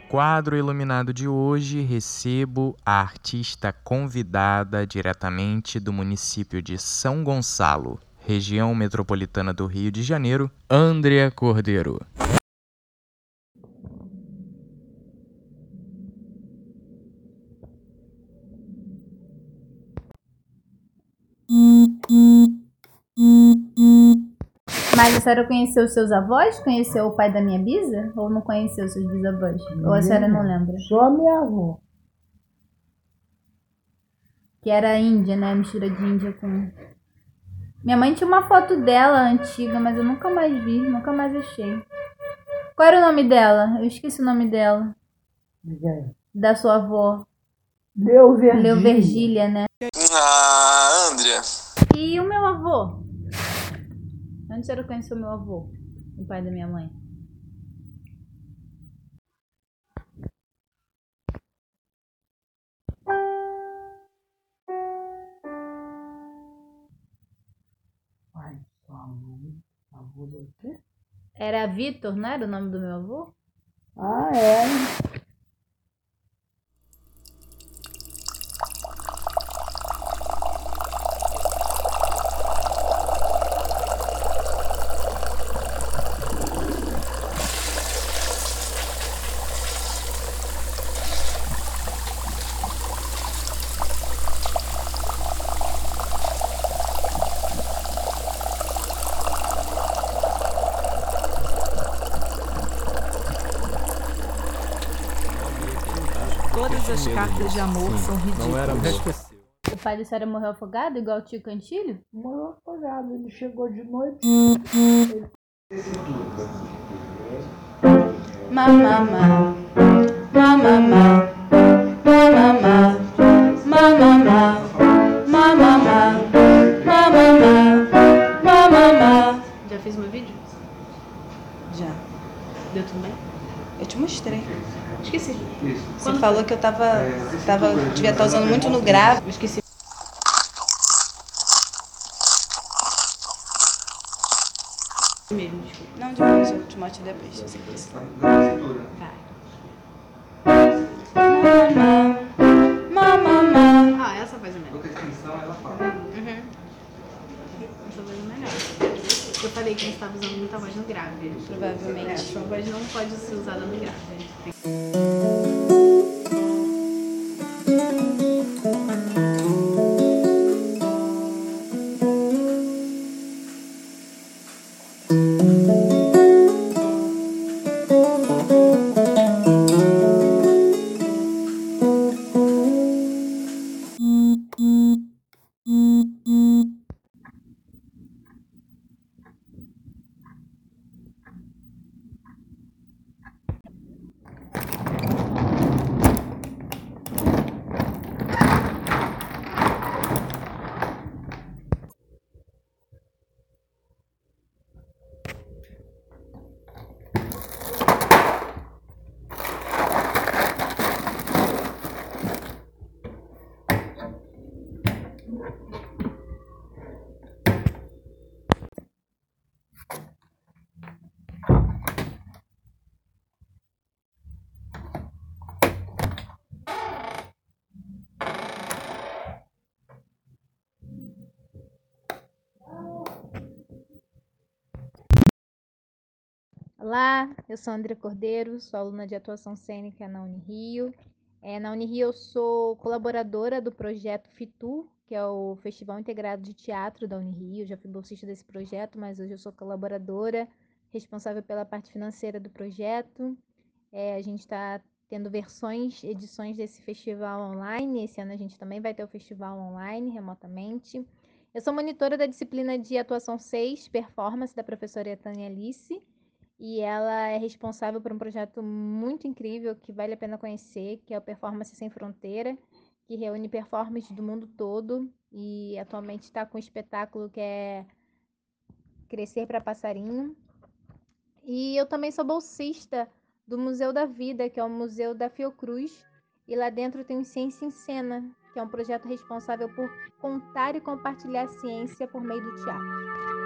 quadro iluminado de hoje, recebo a artista convidada diretamente do município de São Gonçalo, região metropolitana do Rio de Janeiro, Andrea Cordeiro. Mas a senhora conheceu os seus avós? Conheceu o pai da minha bisa? Ou não conheceu seus bisavós? Ou a senhora não lembra? Só minha avó. Que era índia, né? Mistura de índia com. Minha mãe tinha uma foto dela antiga, mas eu nunca mais vi, nunca mais achei. Qual era o nome dela? Eu esqueci o nome dela. Ninguém. Da sua avó. Leu Virgília. Leu Virgília, né? Ah, Andrea. E o meu avô? Onde a senhora conheceu meu avô? O pai da minha mãe. Pai, sua mãe, avô do quê? Era Vitor, não era o nome do meu avô? Ah, é. Todas as cartas de amor são Não era ridículas. O pai da senhora morreu afogado, igual o tio Cantilho? Morreu afogado. Ele chegou de noite. Mamamá, mamamá, mamamá, mamamá, mamamá, mamamá, mamamá. Já fez meu vídeo? Já. Deu tudo bem? Eu te mostrei. Esqueci. Você falou que eu tava. tava devia estar usando muito no grave. Eu esqueci. Mesmo, desculpa. Não, depois, eu te mostro depois. você quiser. Vai. Mamamá. Ah, essa voz é melhor. Outra extensão, ela fala. Uhum. Essa voz é melhor. Eu falei que a gente estava usando muita voz no grave. Provavelmente. Essa voz não pode ser usada no grave. Olá, eu sou André Cordeiro, sou aluna de atuação cênica na Unirio. É, na Unirio eu sou colaboradora do projeto FITU, que é o Festival Integrado de Teatro da Unirio. Já fui bolsista desse projeto, mas hoje eu sou colaboradora, responsável pela parte financeira do projeto. É, a gente está tendo versões, edições desse festival online. Esse ano a gente também vai ter o festival online, remotamente. Eu sou monitora da disciplina de atuação 6, performance, da professora Tânia Alice e ela é responsável por um projeto muito incrível que vale a pena conhecer, que é o Performance Sem Fronteira, que reúne performances do mundo todo e atualmente está com um espetáculo que é Crescer para Passarinho. E eu também sou bolsista do Museu da Vida, que é o Museu da Fiocruz, e lá dentro tem o Ciência em Cena, que é um projeto responsável por contar e compartilhar a ciência por meio do teatro.